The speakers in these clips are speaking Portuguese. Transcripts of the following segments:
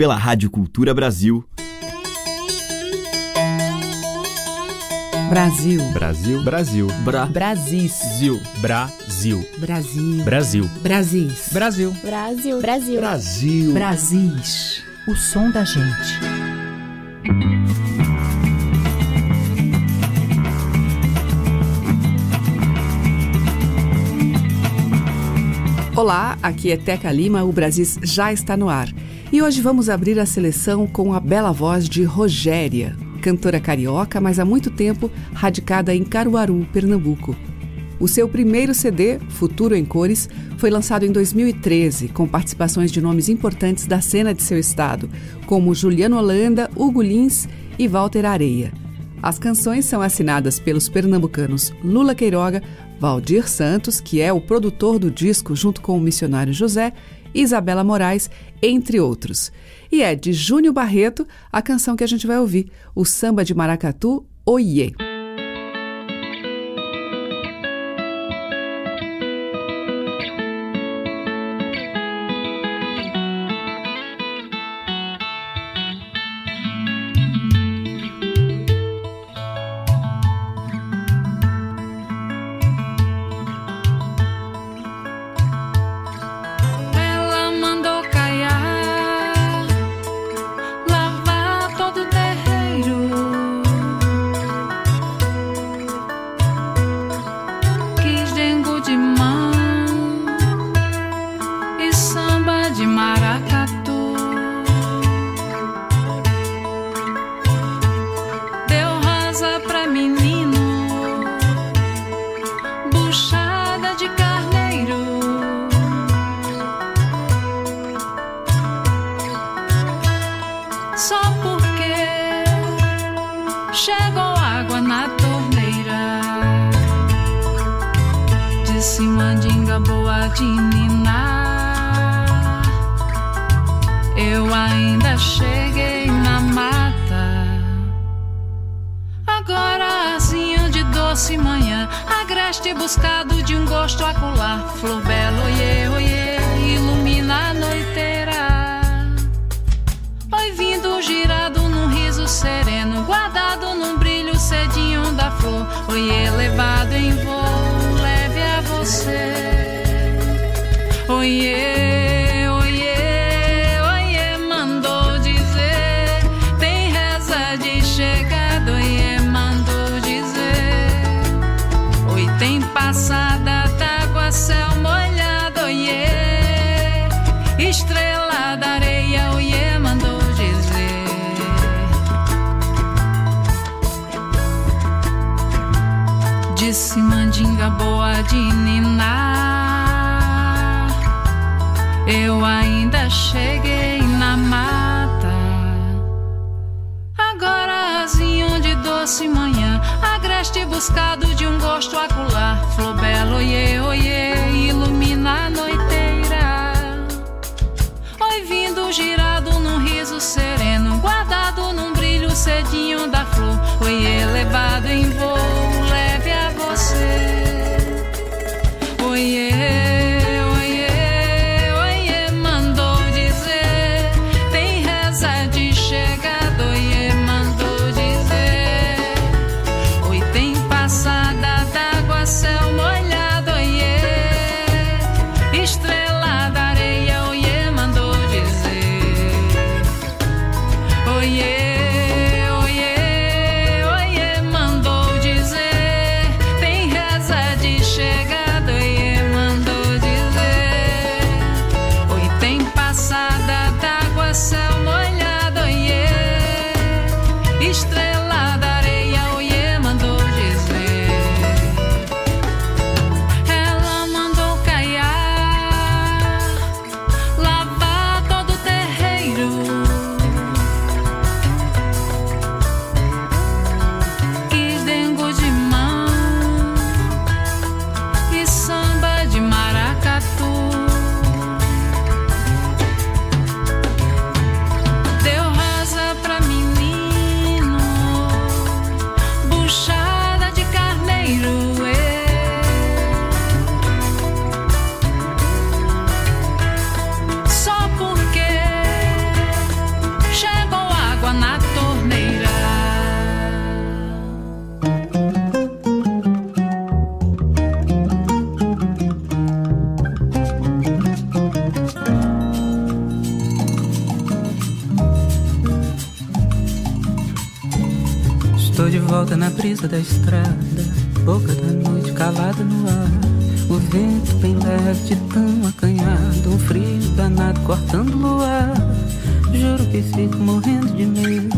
pela Rádio Cultura Brasil. Brasil. Brasil. Brasil. Bra. Brasis. Zil. Brasil. Brasil. Brasil. Brasis. Brasil. Brasil. Brasil. Brasil. Brasis. O som da gente. Olá, aqui é Teca Lima, o Brasis já está no ar. E hoje vamos abrir a seleção com a bela voz de Rogéria, cantora carioca, mas há muito tempo radicada em Caruaru, Pernambuco. O seu primeiro CD, Futuro em Cores, foi lançado em 2013, com participações de nomes importantes da cena de seu estado, como Juliano Holanda, Hugo Lins e Walter Areia. As canções são assinadas pelos pernambucanos Lula Queiroga, Valdir Santos, que é o produtor do disco junto com o missionário José, Isabela Moraes, entre outros. E é de Júnior Barreto a canção que a gente vai ouvir, o samba de maracatu Oiê. Brisa da estrada, boca da noite calada no ar. O vento bem leve de tão acanhado, um frio danado cortando o ar. Juro que fico morrendo de medo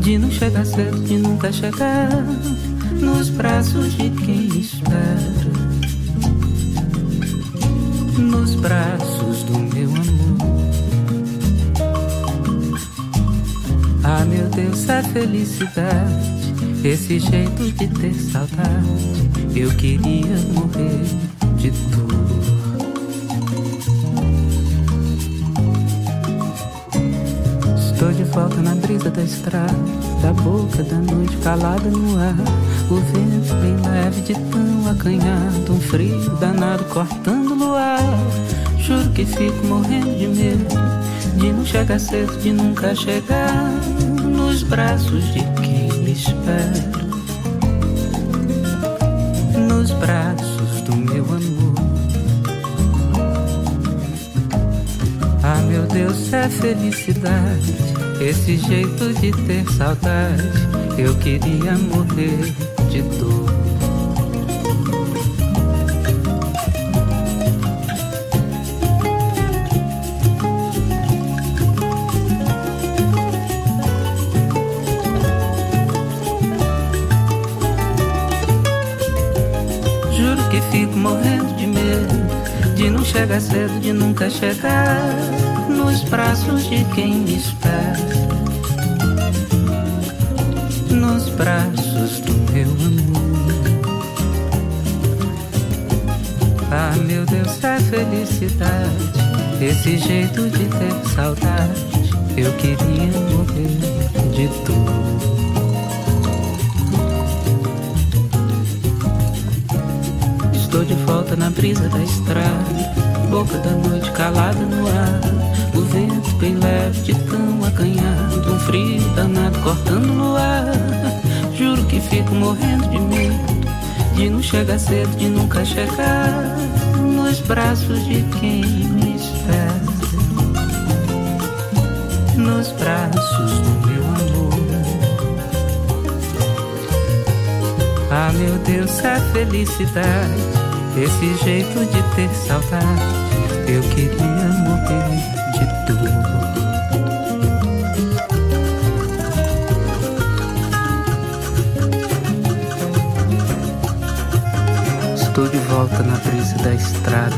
de não chegar cedo, de nunca chegar nos braços de quem espera. Nos braços do meu amor. Ah, meu Deus, a felicidade esse jeito de ter saudade, eu queria morrer de dor. Estou de volta na brisa da estrada, da boca da noite calada no ar. O vento bem leve de tão acanhado, um frio danado cortando no ar. Juro que fico morrendo de medo de não chegar cedo, de nunca chegar nos braços de espero nos braços do meu amor. Ah, meu Deus, é felicidade, esse jeito de ter saudade. Eu queria morrer de dor. Chega cedo de nunca chegar nos braços de quem me espera. Nos braços do meu amor. Ah, meu Deus, é felicidade. Esse jeito de ter saudade. Eu queria morrer de dor. Estou de volta na brisa da estrada boca da noite calada no ar. O vento bem leve de tão acanhado, um frio danado cortando no ar. Juro que fico morrendo de medo de não chegar cedo, de nunca chegar nos braços de quem me espera. Nos braços do meu amor. Ah, meu Deus, é felicidade. Esse jeito de ter saudade eu queria morrer de dor. Estou de volta na brisa da estrada,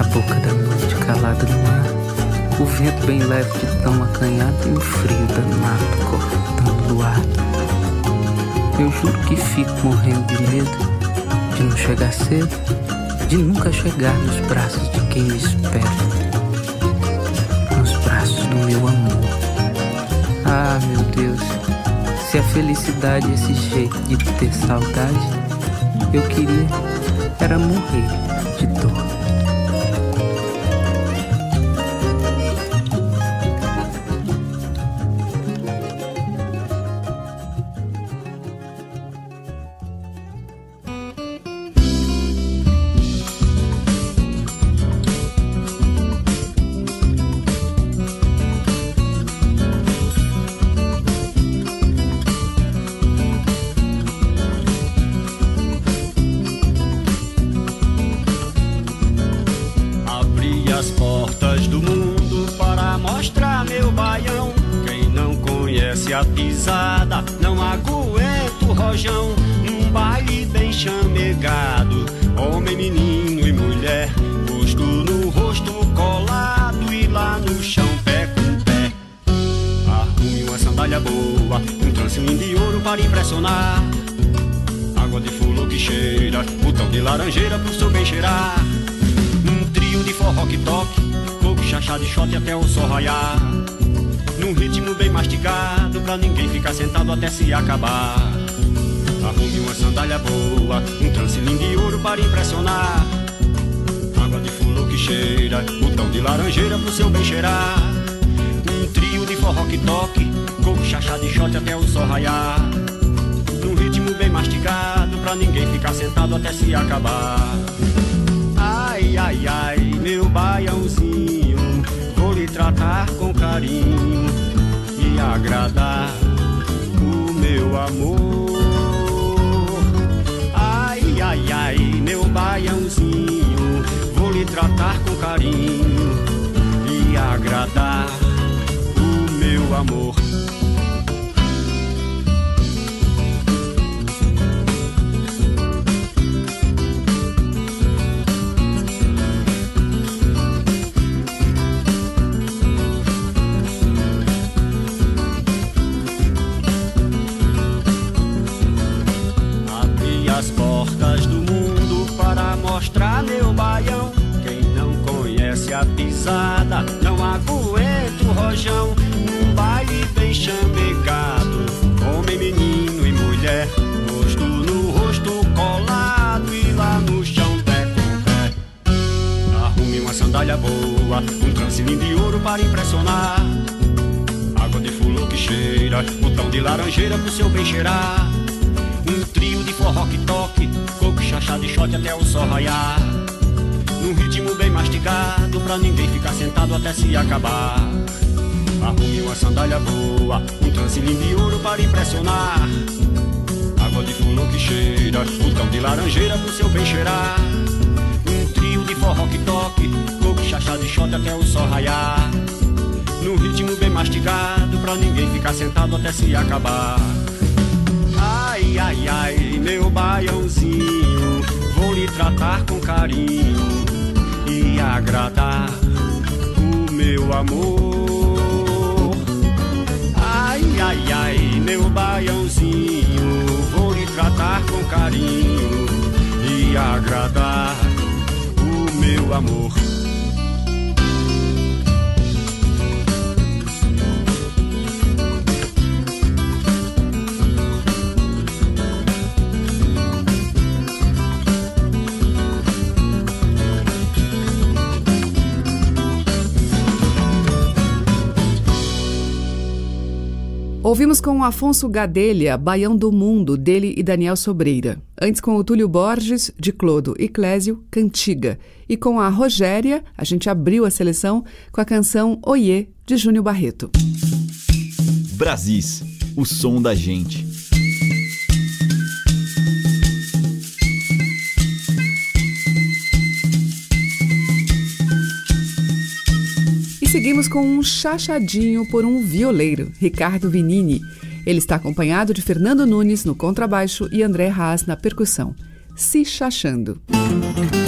a boca da noite calada no ar. O vento bem leve de tão acanhado e o frio danado cortando o ar. Eu juro que fico morrendo de medo de não chegar cedo de nunca chegar nos braços de quem me espera, nos braços do meu amor. Ah, meu Deus, se a felicidade é esse jeito de ter saudade, eu queria era morrer de dor. pisada, não aguento rojão. Num baile bem chamegado, homem, menino e mulher, rosto no rosto colado e lá no chão pé com pé. Arrume uma sandália boa, um trancinho de ouro para impressionar. Água de fulô que cheira, botão de laranjeira pro seu bem cheirar. Um trio de forró que toque, coco, chachá de shot até o sol raiar. Um ritmo bem mastigado, pra ninguém ficar sentado até se acabar. Arrume uma sandália boa, um transilim de ouro para impressionar. Água de fulô que cheira, botão de laranjeira pro seu bem cheirar. Um trio de forró que toque, coco, chachá de shot até o sol raiar. Um ritmo bem mastigado, pra ninguém ficar sentado até se acabar. Ai, ai, ai, meu baiãozinho tratar com carinho e agradar o meu amor. Ai, ai, ai, meu baiãozinho, vou lhe tratar com carinho e agradar o meu amor. Não aguento rojão. Um baile bem chamegado, homem, menino e mulher. Rosto no rosto colado e lá no chão pé com pé. Arrume uma sandália boa, um transilinho de ouro para impressionar. Água de fulô que cheira, botão de laranjeira pro seu bem cheirar. Um trio de forró que toque, coco chachado e shot até o sol raiar num ritmo bem mastigado, pra ninguém ficar sentado até se acabar. Arrume uma sandália boa, um transilinho de ouro para impressionar. Água de fulô que cheira, botão de laranjeira pro seu bem cheirar. Um trio de forró que toque, coco chachado e shot até o sol raiar. Num ritmo bem mastigado, pra ninguém ficar sentado até se acabar. Ai, ai, ai, meu baiãozinho, lhe tratar com carinho e agradar o meu amor. Ai, ai, ai, meu baiãozinho, vou lhe tratar com carinho e agradar o meu amor. Ouvimos com Afonso Gadelha, Baião do Mundo, dele e Daniel Sobreira. Antes com o Túlio Borges, de Clodo e Clésio, Cantiga. E com a Rogéria, a gente abriu a seleção com a canção Oiê, de Júnior Barreto. Brasis, o som da gente. Seguimos com um chachadinho por um violeiro, Ricardo Vinini. Ele está acompanhado de Fernando Nunes no contrabaixo e André Haas na percussão. Se chachando. cruza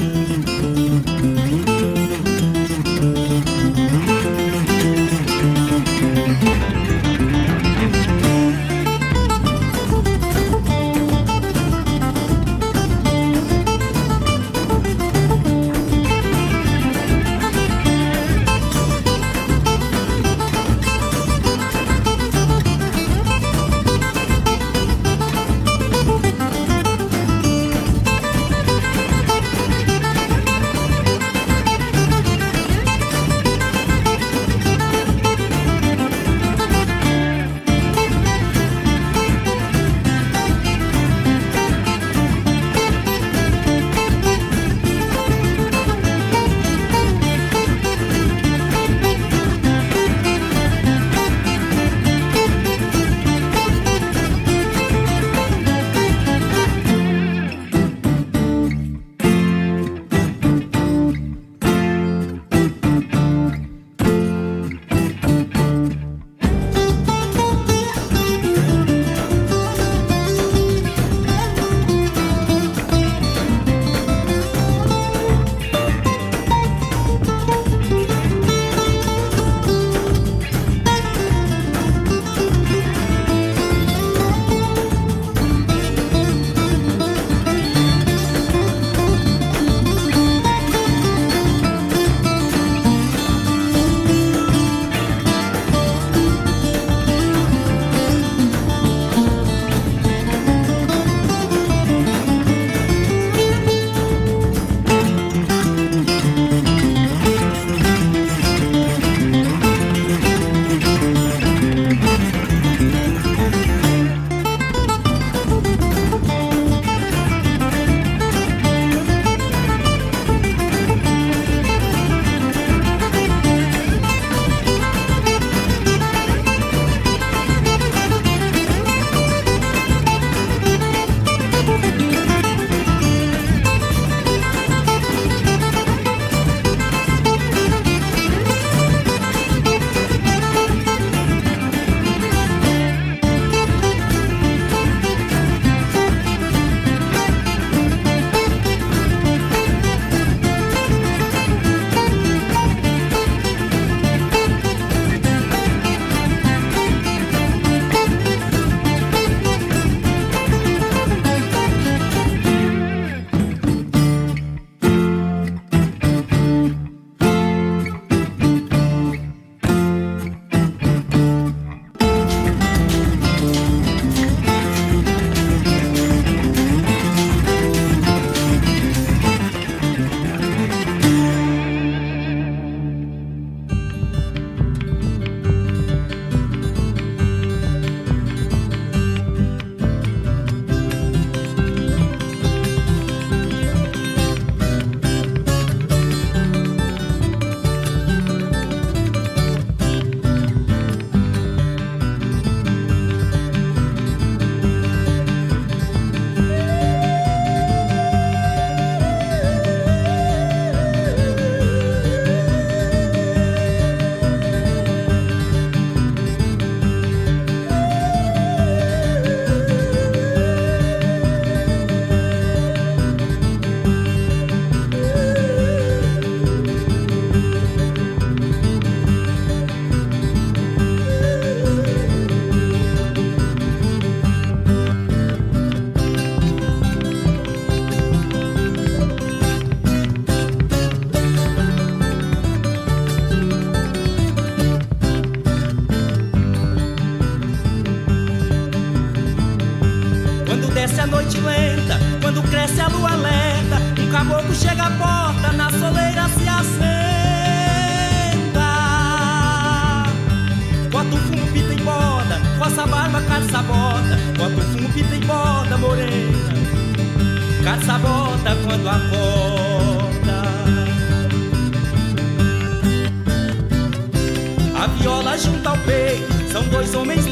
dois homens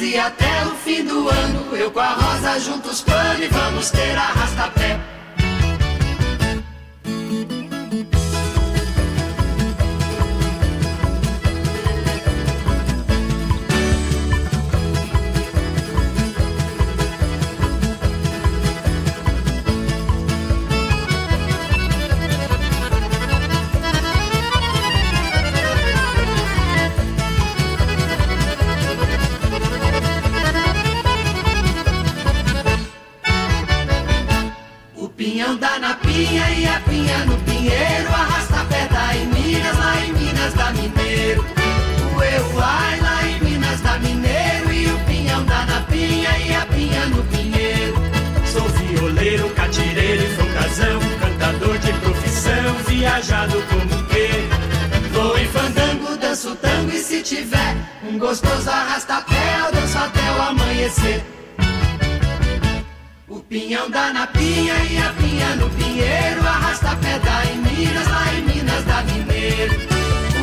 e até o fim do ano. Eu com a Rosa juntos pano e vamos ter arrasta-pé. engajado como quê? Vou em fandango, danço tango e se tiver um gostoso arrasta-pé, eu danço até o amanhecer. O pinhão dá na pinha e a pinha no pinheiro, arrasta-pé dá em Minas, lá em Minas da mineiro.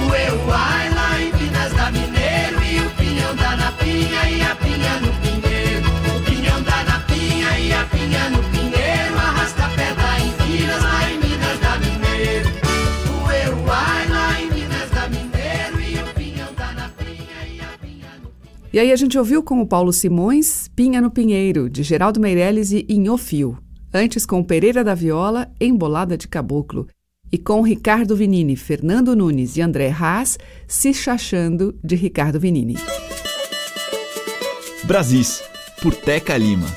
O eu, ai, lá em Minas da mineiro, e o pinhão dá na pinha e a pinha no pinheiro. E aí a gente ouviu com o Paulo Simões, Pinha no Pinheiro, de Geraldo Meirelles e Inhofio. Antes com Pereira da Viola, Embolada de Caboclo. E com Ricardo Vinini, Fernando Nunes e André Haas, Se Chachando, de Ricardo Vinini. Brasis, por Teca Lima.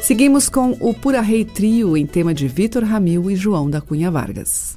Seguimos com o Pura Rei Trio, em tema de Vitor Ramil e João da Cunha Vargas.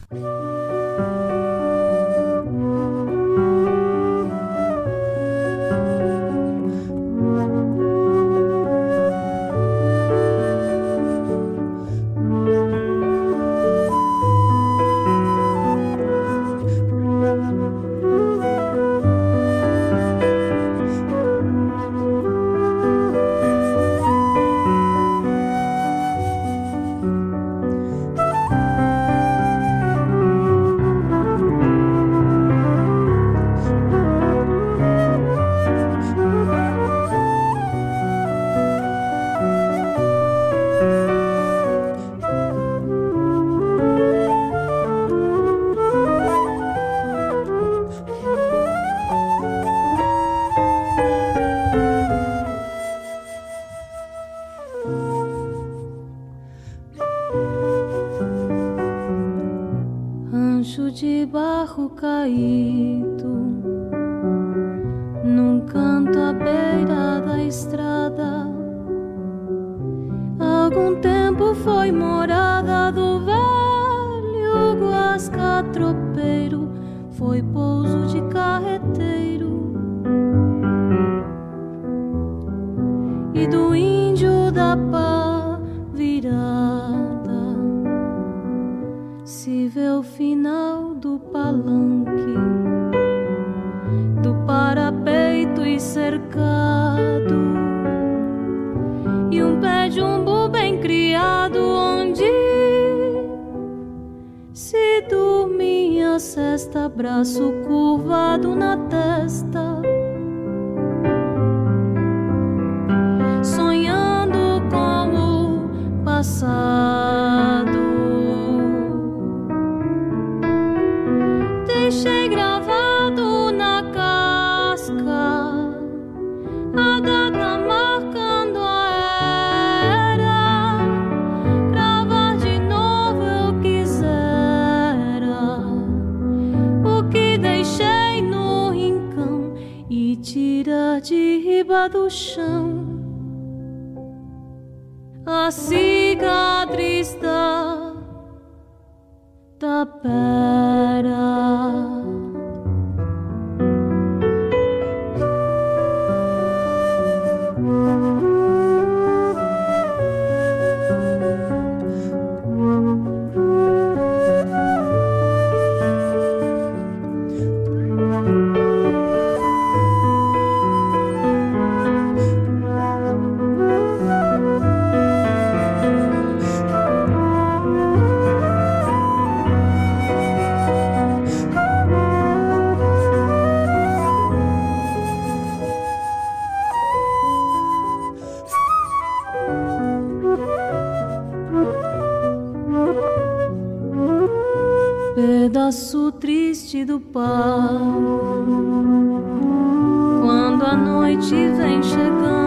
final do palanque, do parapeito e cercado, e um pé de umbu bem criado onde se dormia cesta, braço curvado na testa. Sonhando como passar. do chão a cicatriz da, da pele. pedaço triste do palco. Quando a noite vem chegando.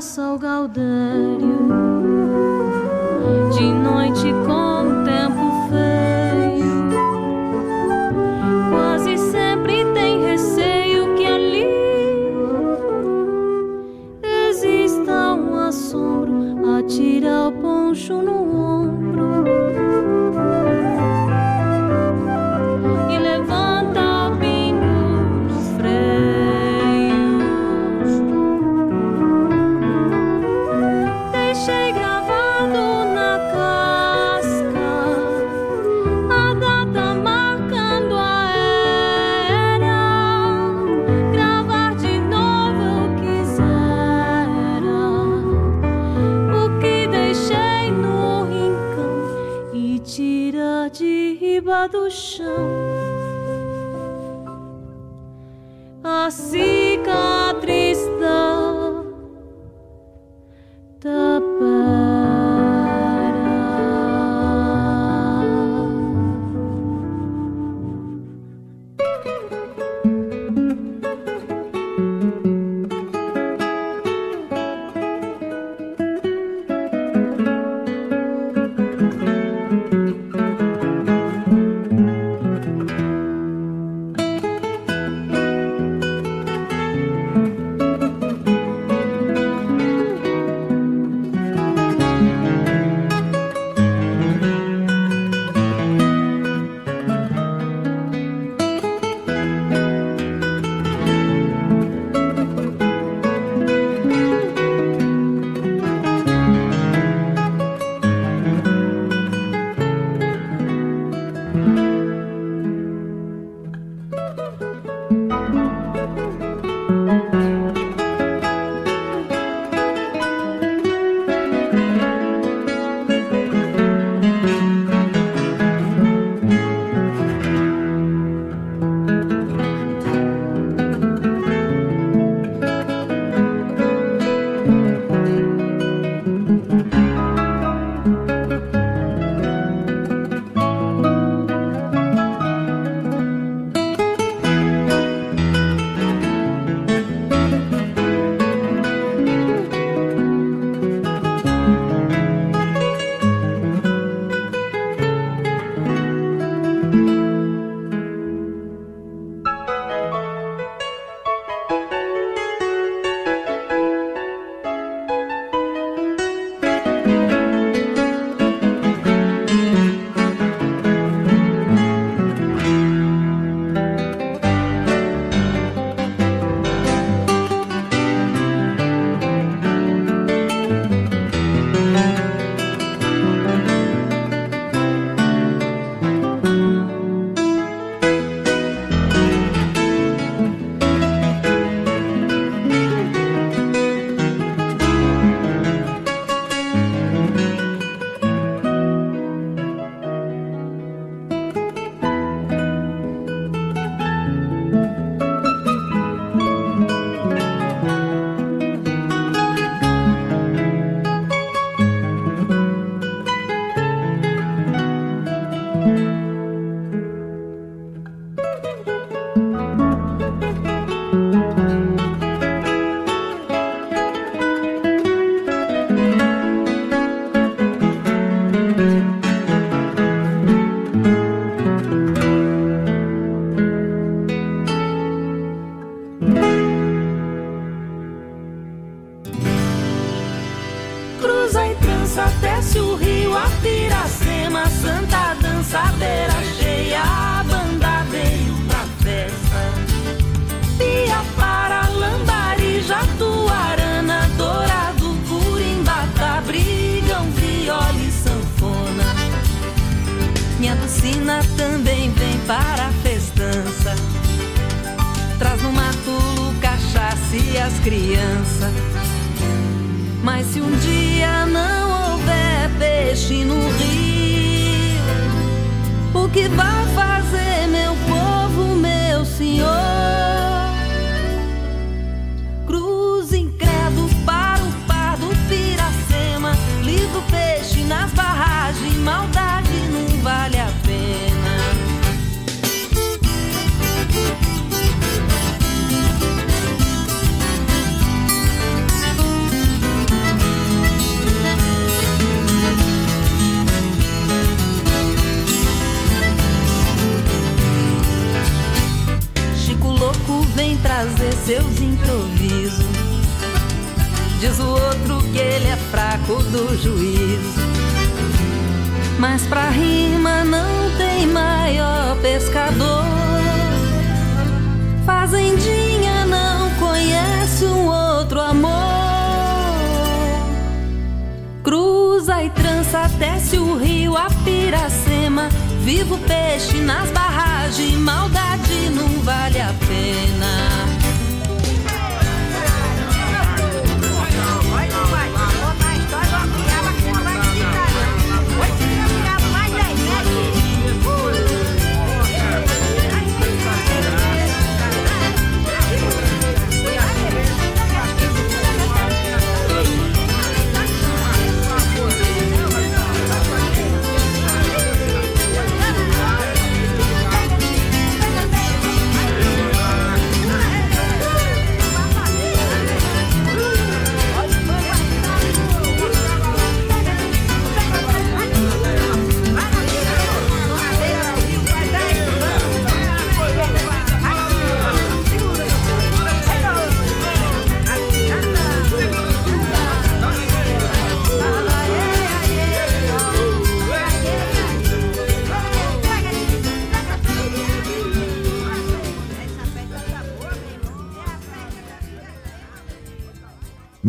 passa o Gaudério. Seus improvisos. Diz o outro que ele é fraco do juízo. Mas pra rima não tem maior pescador. Fazendinha não conhece um outro amor. Cruza e trança, desce o rio, a Piracema. Viva o peixe nas barragens, maldade não vale a pena.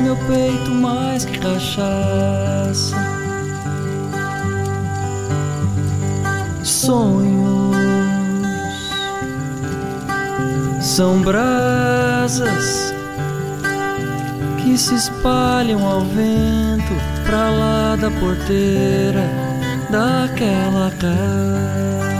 Meu peito mais que cachaça. Sonhos são brasas que se espalham ao vento pra lá da porteira daquela casa.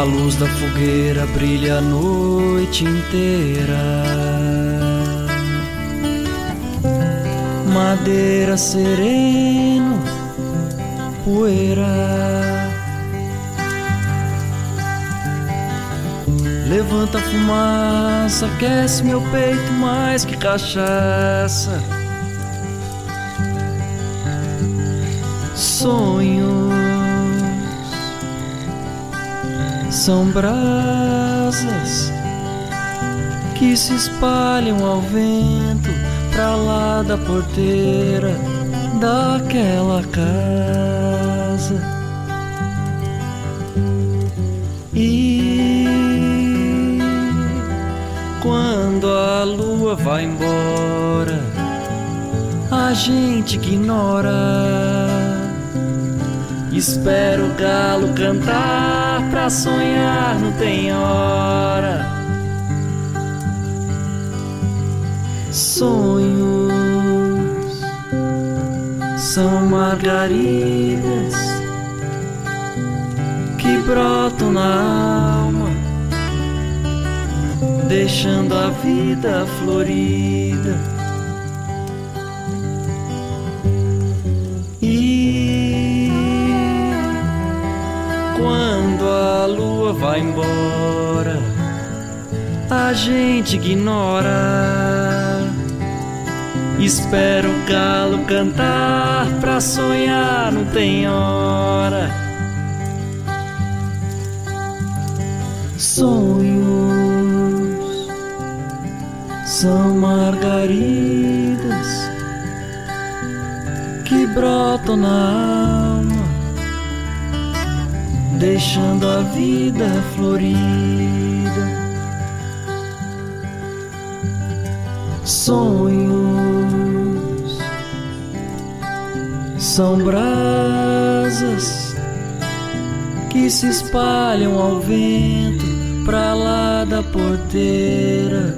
A luz da fogueira brilha a noite inteira. Madeira sereno, poeira. Levanta a fumaça, aquece meu peito mais que cachaça. Sonhos são brasas que se espalham ao vento pra lá da porteira daquela casa. E quando a lua vai embora, a gente ignora. Espero o galo cantar pra sonhar, não tem hora. Sonhos são margaridas que brotam na alma, deixando a vida florida. Vai embora, a gente ignora. Espero o galo cantar pra sonhar, não tem hora. Sonhos são margaridas que brotam na deixando a vida florida. Sonhos são brasas que se espalham ao vento pra lá da porteira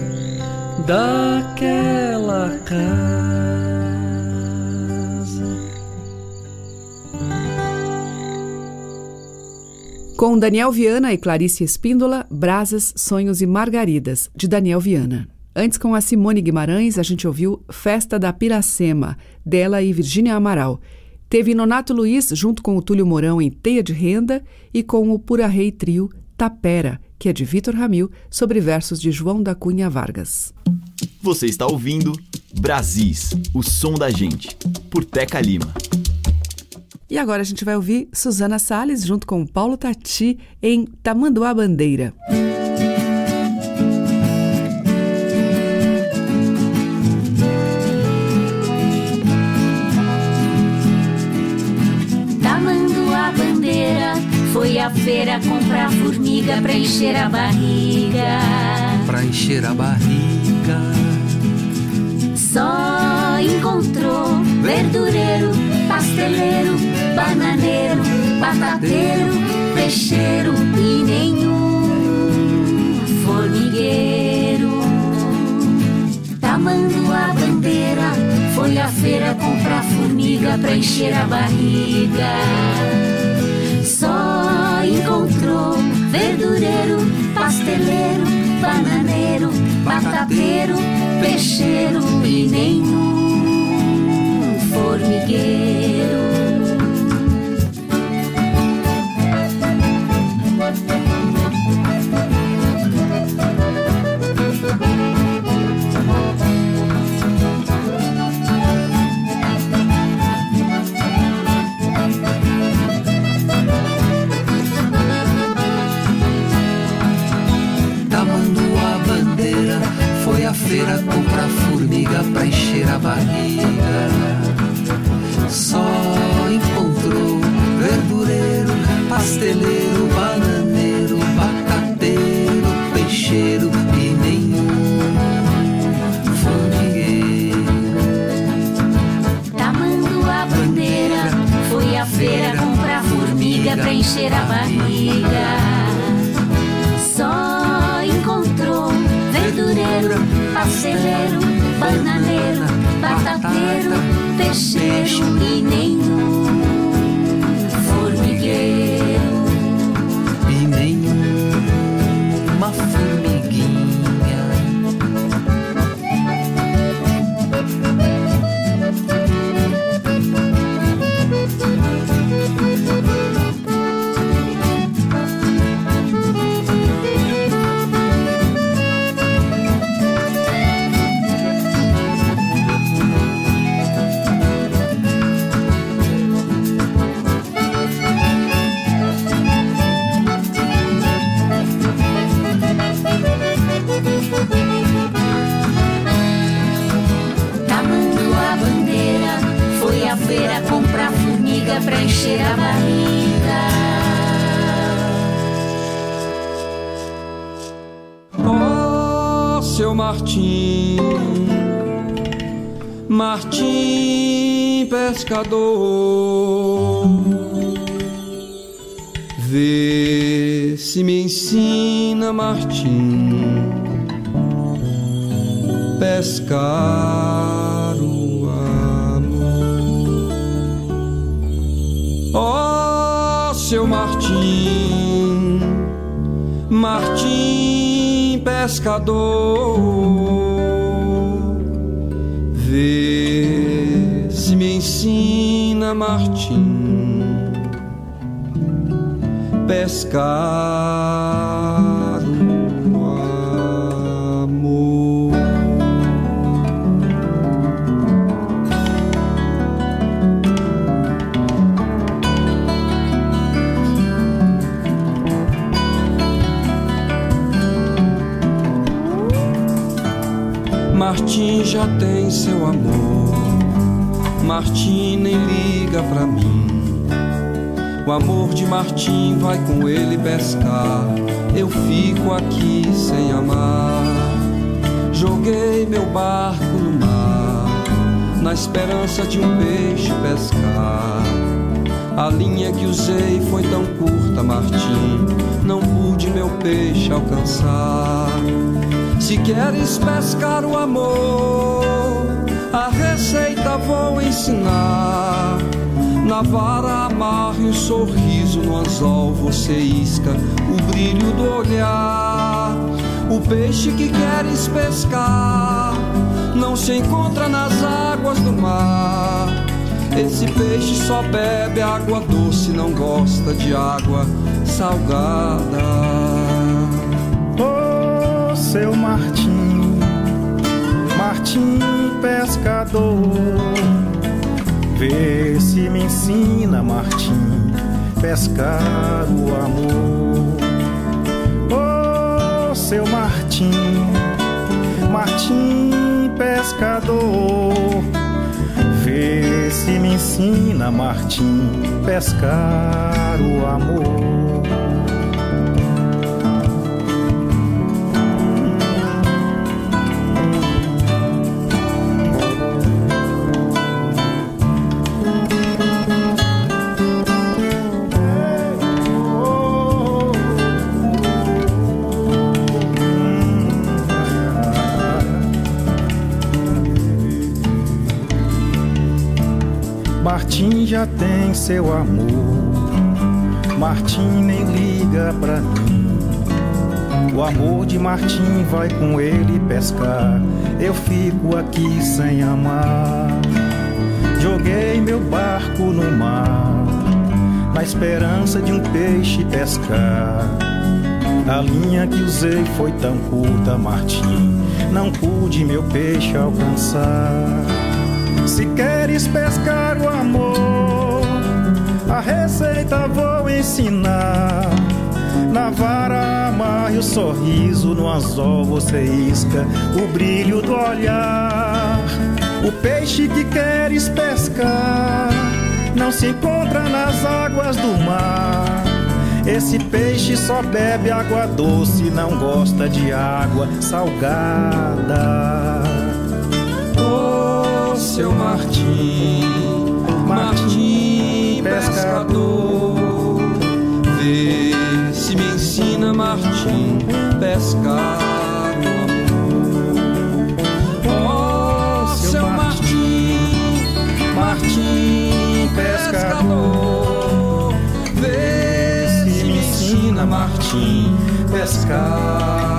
daquela casa. Com Daniel Viana e Clarice Espíndola, Brasas, Sonhos e Margaridas, de Daniel Viana. Antes, com a Simone Guimarães, a gente ouviu Festa da Piracema, dela e Virgínia Amaral. Teve Nonato Luiz, junto com o Túlio Mourão, em Teia de Renda, e com o Pura Rei Trio, Tapera, que é de Vitor Ramil, sobre versos de João da Cunha Vargas. Você está ouvindo Brasis, o som da gente, por Teca Lima. E agora a gente vai ouvir Suzana Salles junto com Paulo Tati em Tamanduá Bandeira. Tamanduá Bandeira foi à feira comprar formiga pra encher a barriga. Pra encher a barriga. Só encontrou verdureiro, pasteleiro, bananeiro, batateiro, peixeiro e nenhum formigueiro. Tamanduá bandeira foi à feira comprar formiga pra encher a barriga. Só encontrou verdureiro, pasteleiro, bananeiro, batateiro, peixeiro e nenhum formigueiro. Pra encher a barriga. Só encontrou verdureiro, pasteleiro, bananeiro, batateiro, peixeiro e nenhum formigueiro. Tamanduá bandeira foi à feira comprar formiga pra encher a barriga. Só encontrou verdureiro, pasteleiro, peixeiro e nenhum Martim pescador, vê se me ensina, Martim, pescar o amor. Ó oh, seu Martim, Martim pescador, pescar o amor. Martim já tem seu amor. Martim nem liga pra mim. O amor de Martim vai com ele pescar. Eu fico aqui sem amar. Joguei meu barco no mar, na esperança de um peixe pescar. A linha que usei foi tão curta, Martim, não pude meu peixe alcançar. Se queres pescar o amor, a receita vou ensinar. Na vara amarre o sorriso, no anzol você isca o brilho do olhar. O peixe que queres pescar não se encontra nas águas do mar. Esse peixe só bebe água doce, não gosta de água salgada. Oh, seu Martim, Martim pescador, vê se me ensina, Martim, pescar o amor. Oh, seu Martim, Martim pescador, vê se me ensina, Martim, pescar o amor. Martim já tem seu amor. Martim nem liga pra mim. O amor de Martim vai com ele pescar. Eu fico aqui sem amar. Joguei meu barco no mar, na esperança de um peixe pescar. A linha que usei foi tão curta, Martim. Não pude meu peixe alcançar. Se queres pescar o amor, a receita vou ensinar. Na vara amarre o sorriso, no anzol você isca o brilho do olhar. O peixe que queres pescar não se encontra nas águas do mar. Esse peixe só bebe água doce, não gosta de água salgada seu Martim, Martim pescador, vê se me ensina Martim pescar. Oh, seu Martim, Martim pescador, vê se me ensina Martim pescar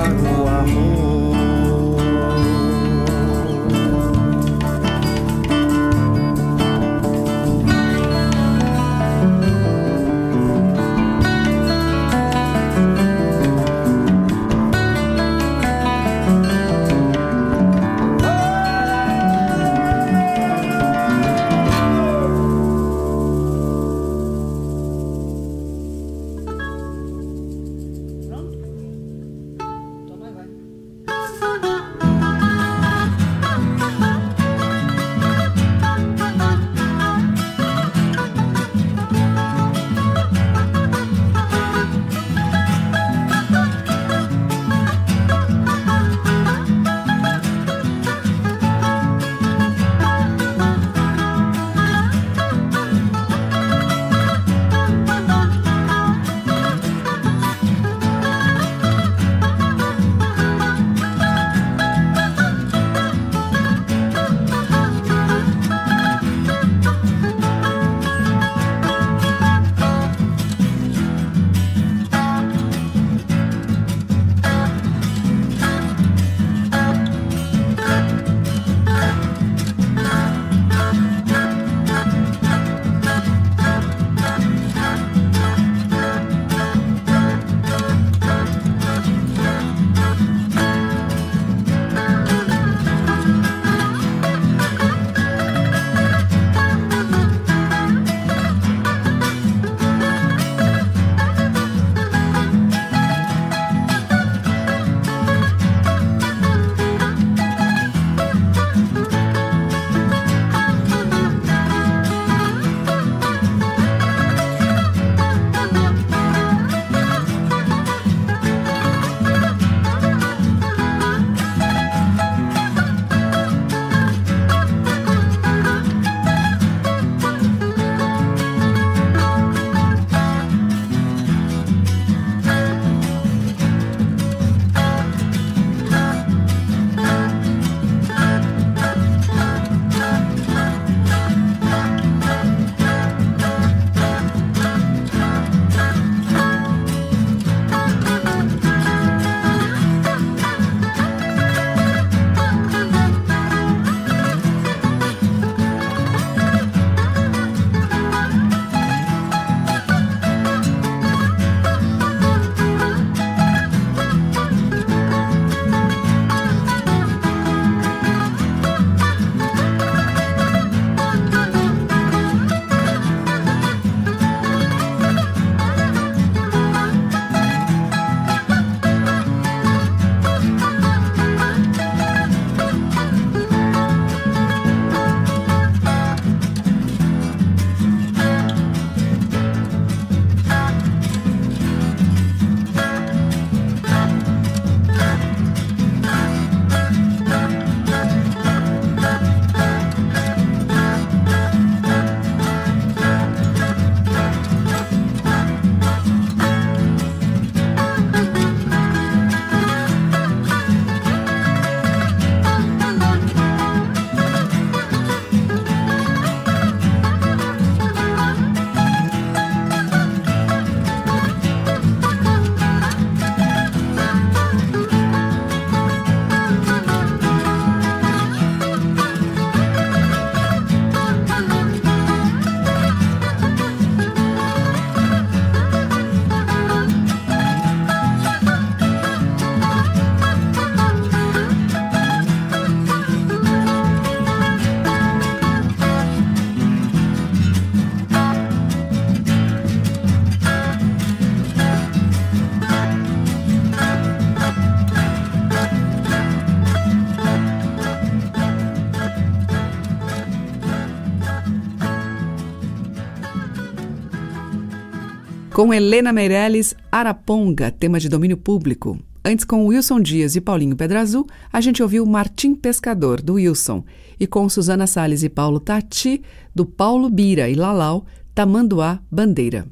Com Helena Meirelles, Araponga, tema de domínio público. Antes, com Wilson Dias e Paulinho Pedra Azul, a gente ouviu Martim Pescador, do Wilson. E com Suzana Salles e Paulo Tati, do Paulo Bira e Lalau, Tamanduá Bandeira.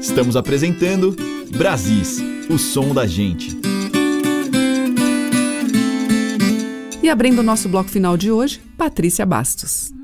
Estamos apresentando Brasis, o som da gente. E abrindo o nosso bloco final de hoje, Patrícia Bastos.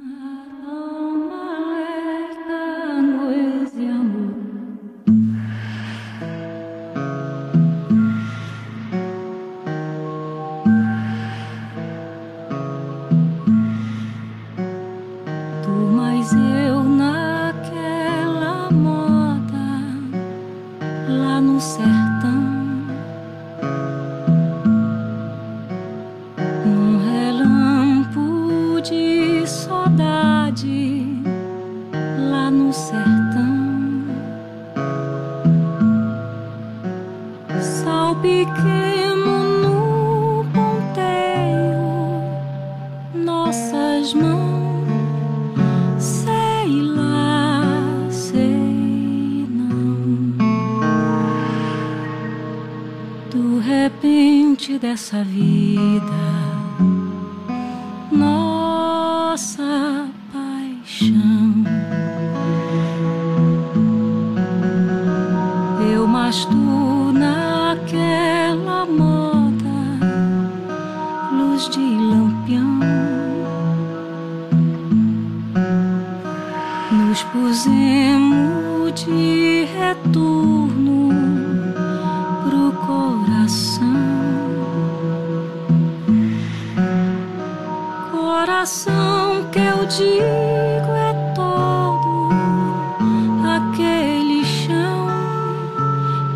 Nos pusemos de retorno pro coração. coração que eu digo é todo aquele chão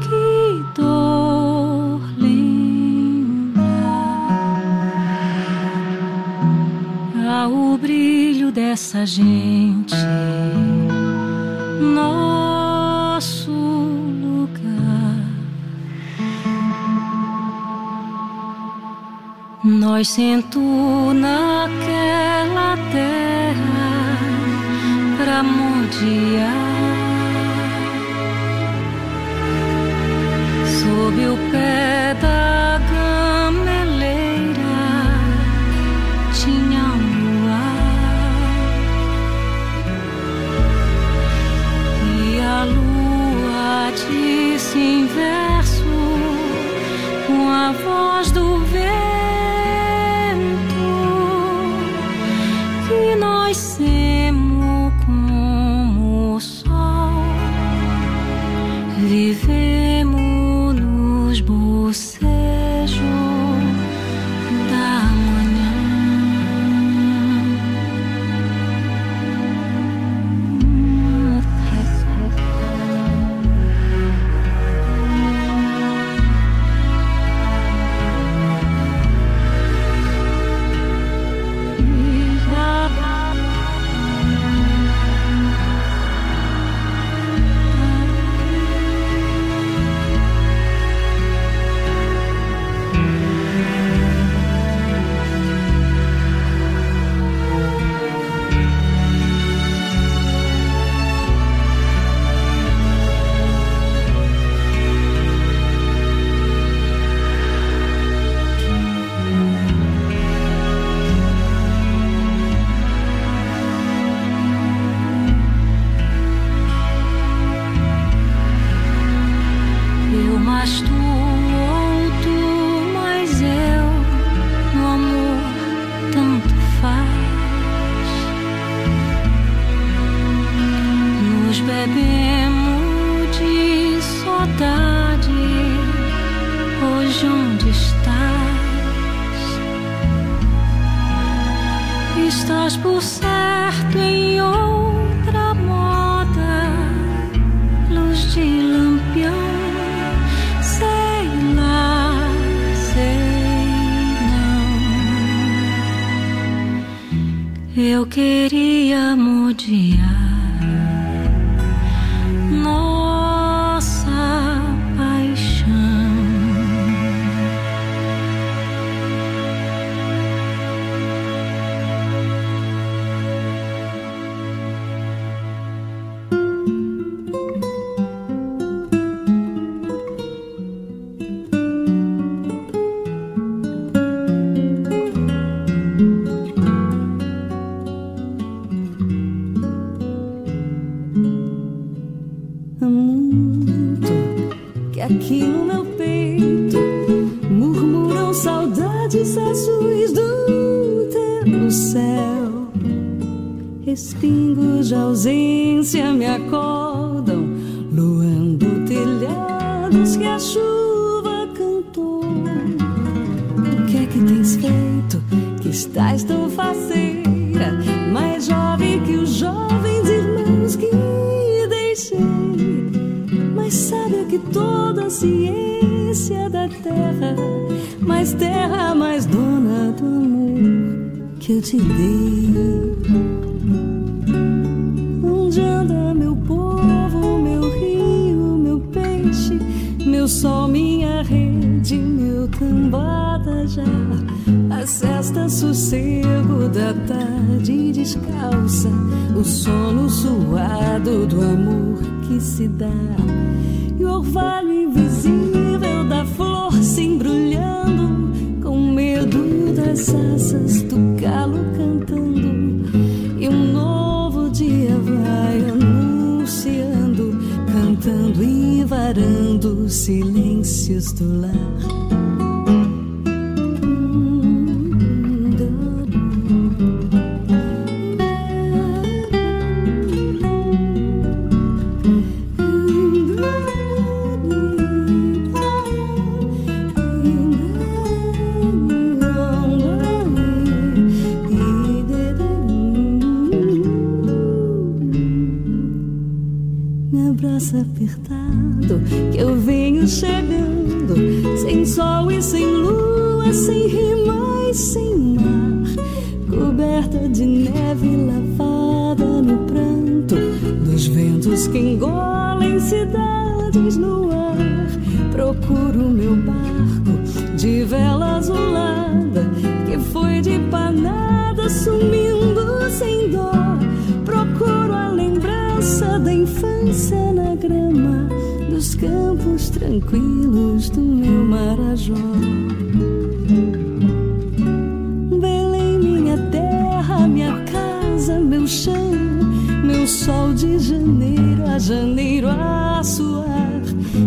que dor lembra. Ah, o brilho dessa gente, Nós sento naquela terra pra modear sob o pé da gameleira tinha um luar. E a lua disse verso com a voz saudades azuis do teu céu. Respingos de ausência me acordam, luando telhados que a chuva cantou. O que é que tens feito que estás tão faceira, mais jovem que os mais terra, mais dona do amor que eu te dei. Onde anda meu povo, meu rio, meu peixe, meu sol, minha rede, meu cambada já. A cesta sossego da tarde descalça, o sono suado do amor que se dá. E o orvalho invisível das asas do galo cantando. E um novo dia vai anunciando, cantando e varando silêncios do lar. Dos ventos que engolem cidades no ar. Procuro meu barco de vela azulada, que foi de panada sumindo sem dó. Procuro a lembrança da infância na grama dos campos tranquilos do meu Marajó. Belém, minha terra, minha casa, meu chão, meu sol de janeiro a janeiro a suar.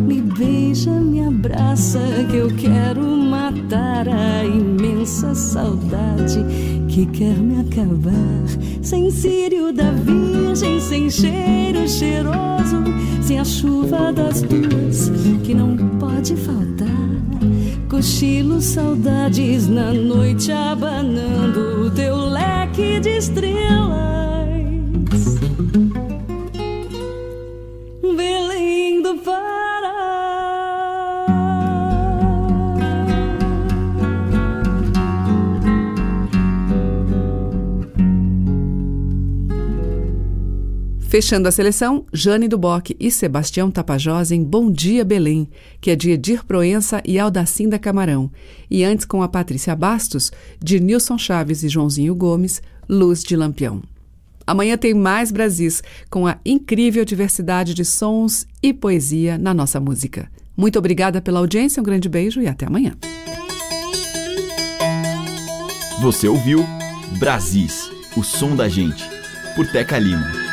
Me beija, me abraça, que eu quero matar a imensa saudade que quer me acabar. Sem círio da Virgem, sem cheiro cheiroso, sem a chuva das duas que não pode faltar. Cochilo saudades na noite abanando o teu leque de estrelas. Fechando a seleção, Jane Duboc e Sebastião Tapajós em Bom Dia Belém, que é de Edir Proença e Aldacinda Camarão. E antes com a Patrícia Bastos, de Nilson Chaves e Joãozinho Gomes, Luz de Lampião. Amanhã tem mais Brasis, com a incrível diversidade de sons e poesia na nossa música. Muito obrigada pela audiência, um grande beijo e até amanhã. Você ouviu Brasis, o som da gente, por Teca Lima.